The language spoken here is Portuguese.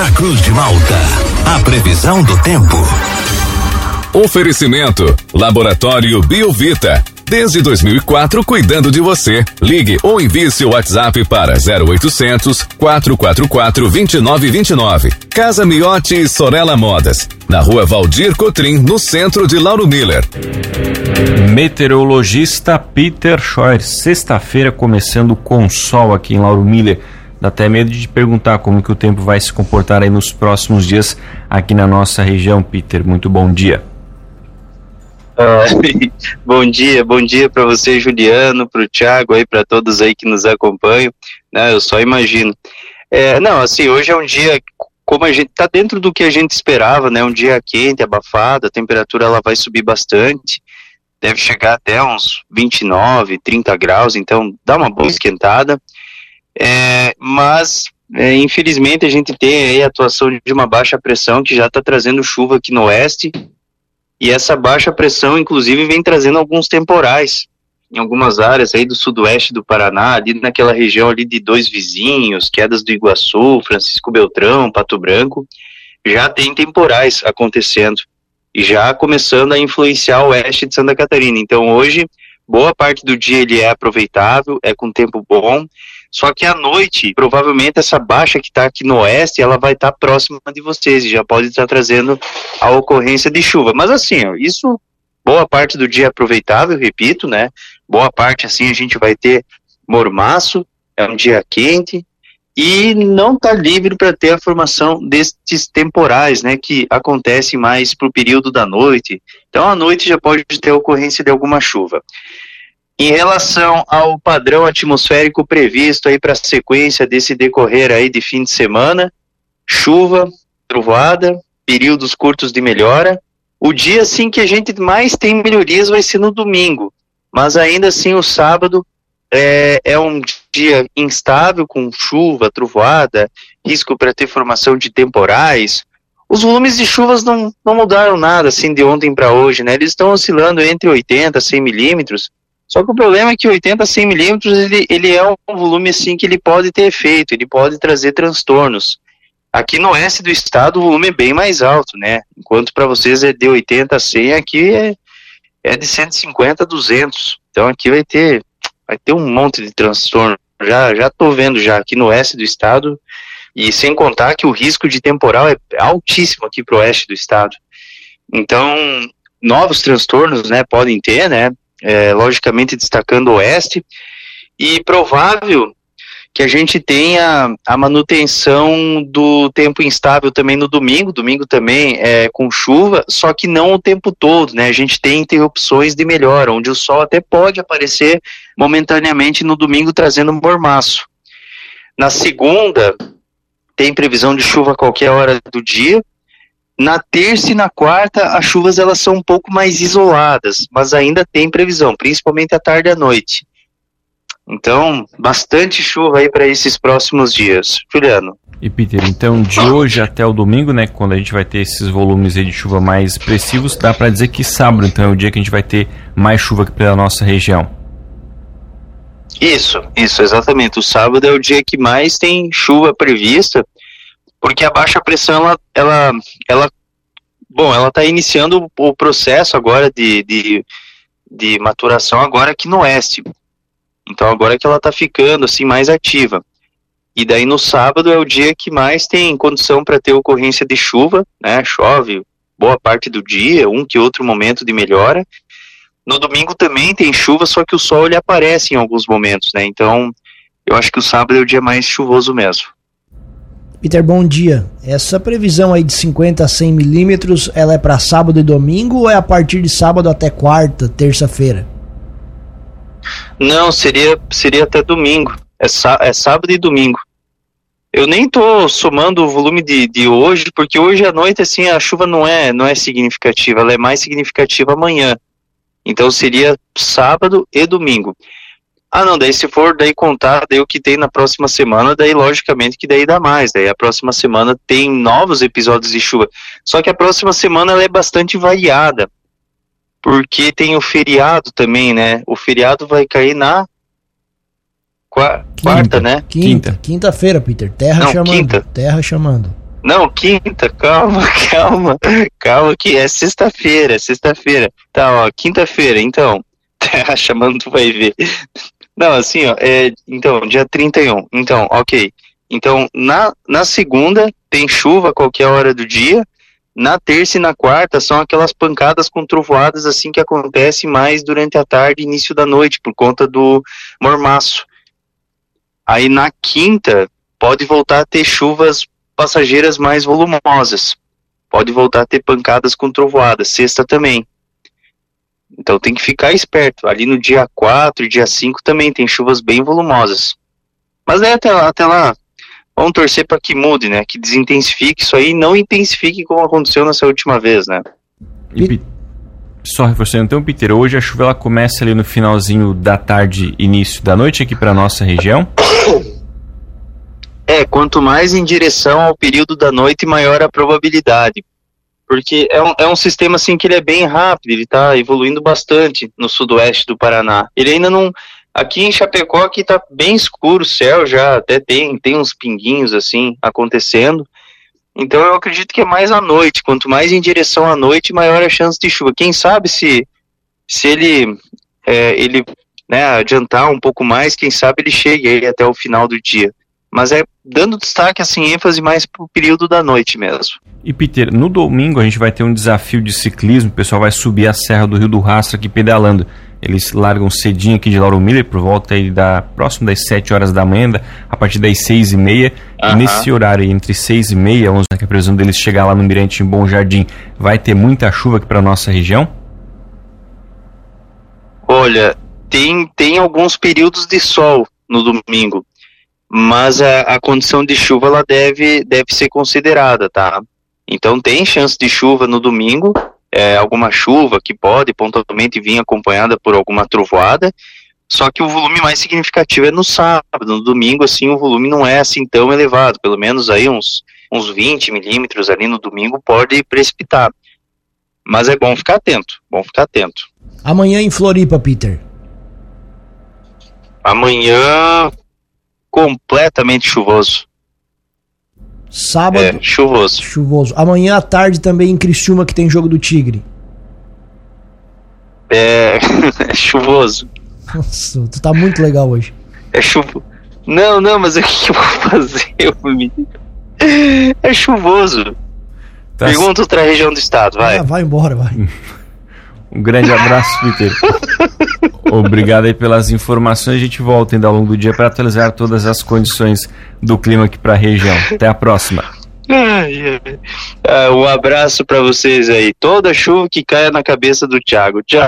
na Cruz de Malta. A previsão do tempo. Oferecimento: Laboratório Biovita. Desde 2004, cuidando de você. Ligue ou envie seu WhatsApp para 0800 444 2929. Casa Miotti Sorella Modas. Na rua Valdir Cotrim, no centro de Lauro Miller. Meteorologista Peter Scheuer. Sexta-feira começando com sol aqui em Lauro Miller. Dá até medo de perguntar como que o tempo vai se comportar aí nos próximos dias aqui na nossa região, Peter. Muito bom dia. Uh, bom dia, bom dia para você, Juliano, para o Thiago, aí para todos aí que nos acompanham. Né, eu só imagino. É, não, assim, hoje é um dia como a gente está dentro do que a gente esperava, né? Um dia quente, abafado, a temperatura ela vai subir bastante, deve chegar até uns 29, 30 graus, então dá uma boa esquentada. É, mas é, infelizmente a gente tem a atuação de uma baixa pressão que já está trazendo chuva aqui no oeste. E essa baixa pressão, inclusive, vem trazendo alguns temporais em algumas áreas aí do sudoeste do Paraná, ali naquela região ali de dois vizinhos, quedas do Iguaçu, Francisco Beltrão, Pato Branco, já tem temporais acontecendo e já começando a influenciar o oeste de Santa Catarina. Então hoje, boa parte do dia ele é aproveitável, é com tempo bom, só que à noite, provavelmente essa baixa que está aqui no oeste, ela vai estar tá próxima de vocês e já pode estar tá trazendo a ocorrência de chuva. Mas assim, ó, isso boa parte do dia é aproveitável, repito, né? Boa parte assim a gente vai ter mormaço, é um dia quente e não está livre para ter a formação destes temporais, né, que acontecem mais para o período da noite. Então à noite já pode ter a ocorrência de alguma chuva. Em relação ao padrão atmosférico previsto aí para a sequência desse decorrer aí de fim de semana, chuva, trovoada, períodos curtos de melhora. O dia sim que a gente mais tem melhorias vai ser no domingo, mas ainda assim o sábado é, é um dia instável com chuva, trovoada, risco para ter formação de temporais. Os volumes de chuvas não, não mudaram nada assim de ontem para hoje, né? Eles estão oscilando entre 80 e 100 milímetros só que o problema é que 80 a 100 milímetros ele, ele é um volume assim que ele pode ter efeito, ele pode trazer transtornos. Aqui no oeste do estado o volume é bem mais alto, né? Enquanto para vocês é de 80 a 100, aqui é, é de 150 a 200. Então aqui vai ter vai ter um monte de transtorno. Já já tô vendo já aqui no oeste do estado e sem contar que o risco de temporal é altíssimo aqui para o oeste do estado. Então novos transtornos, né, podem ter, né? É, logicamente destacando o oeste, e provável que a gente tenha a manutenção do tempo instável também no domingo, domingo também é com chuva, só que não o tempo todo, né? A gente tem interrupções de melhora, onde o sol até pode aparecer momentaneamente no domingo trazendo mormaço. Na segunda, tem previsão de chuva a qualquer hora do dia, na terça e na quarta, as chuvas elas são um pouco mais isoladas, mas ainda tem previsão, principalmente à tarde e à noite. Então, bastante chuva aí para esses próximos dias. Juliano. E Peter, então de hoje até o domingo, né, quando a gente vai ter esses volumes de chuva mais expressivos, dá para dizer que sábado então é o dia que a gente vai ter mais chuva aqui pela nossa região. Isso, isso, exatamente. O sábado é o dia que mais tem chuva prevista porque a baixa pressão ela, ela, ela bom, ela está iniciando o processo agora de, de, de, maturação agora aqui no oeste. Então agora que ela está ficando assim mais ativa. E daí no sábado é o dia que mais tem condição para ter ocorrência de chuva, né? Chove boa parte do dia, um que outro momento de melhora. No domingo também tem chuva, só que o sol ele aparece em alguns momentos, né? Então eu acho que o sábado é o dia mais chuvoso mesmo. Peter, bom dia. Essa previsão aí de 50 a 100 milímetros, ela é para sábado e domingo ou é a partir de sábado até quarta, terça-feira? Não, seria, seria até domingo. É, é sábado e domingo. Eu nem tô somando o volume de, de hoje, porque hoje à noite, assim, a chuva não é, não é significativa, ela é mais significativa amanhã. Então seria sábado e domingo. Ah, não, daí se for daí contar daí o que tem na próxima semana, daí logicamente que daí dá mais. Daí a próxima semana tem novos episódios de chuva. Só que a próxima semana ela é bastante variada. Porque tem o feriado também, né? O feriado vai cair na quarta, quarta né? Quinta. Quinta-feira, Peter. Terra não, chamando. Quinta. Terra chamando. Não, quinta, calma, calma, calma, que é sexta-feira, sexta-feira. Tá, ó, quinta-feira, então. Tá chamando, tu vai ver. Não, assim, ó, é, então, dia 31. Então, ok. Então, na, na segunda tem chuva a qualquer hora do dia. Na terça e na quarta são aquelas pancadas com trovoadas assim que acontecem mais durante a tarde e início da noite, por conta do mormaço. Aí na quinta pode voltar a ter chuvas passageiras mais volumosas. Pode voltar a ter pancadas com trovoadas. Sexta também. Então tem que ficar esperto. Ali no dia 4 e dia 5 também tem chuvas bem volumosas. Mas é até lá, até lá. Vamos torcer para que mude, né? Que desintensifique isso aí e não intensifique como aconteceu nessa última vez, né? E, só reforçando então, Peter, hoje a chuva ela começa ali no finalzinho da tarde, início da noite aqui para nossa região. É, quanto mais em direção ao período da noite, maior a probabilidade. Porque é um, é um sistema assim que ele é bem rápido, ele está evoluindo bastante no sudoeste do Paraná. Ele ainda não. Aqui em Chapecó aqui tá bem escuro o céu já, até tem, tem uns pinguinhos assim acontecendo. Então eu acredito que é mais à noite. Quanto mais em direção à noite, maior a chance de chuva. Quem sabe se, se ele, é, ele né, adiantar um pouco mais, quem sabe ele chegue até o final do dia mas é dando destaque, assim, ênfase mais pro período da noite mesmo. E Peter, no domingo a gente vai ter um desafio de ciclismo, o pessoal vai subir a Serra do Rio do Rastro aqui pedalando. Eles largam cedinho aqui de Lauro Miller, por volta aí da próximo das 7 horas da manhã, a partir das 6 e meia. Uhum. Nesse horário, entre 6 e meia, 11, que é a previsão deles chegar lá no Mirante em Bom Jardim, vai ter muita chuva aqui para nossa região? Olha, tem, tem alguns períodos de sol no domingo mas a, a condição de chuva ela deve, deve ser considerada, tá? Então tem chance de chuva no domingo, é, alguma chuva que pode pontualmente vir acompanhada por alguma trovoada, só que o volume mais significativo é no sábado, no domingo assim o volume não é assim tão elevado, pelo menos aí uns, uns 20 milímetros ali no domingo pode precipitar. Mas é bom ficar atento, bom ficar atento. Amanhã em Floripa, Peter. Amanhã completamente chuvoso. Sábado. É, chuvoso. Chuvoso. Amanhã à tarde também em Criciúma que tem jogo do Tigre. É, é chuvoso. Nossa, tu tá muito legal hoje. É chuvoso. Não, não, mas o que eu vou fazer, É chuvoso. Tá Pergunta outra região do estado, vai. Ah, vai embora, vai. Um grande abraço, Peter. Obrigado aí pelas informações. A gente volta ainda ao longo do dia para atualizar todas as condições do clima aqui para a região. Até a próxima. um abraço para vocês aí. Toda chuva que caia na cabeça do Thiago. Tchau.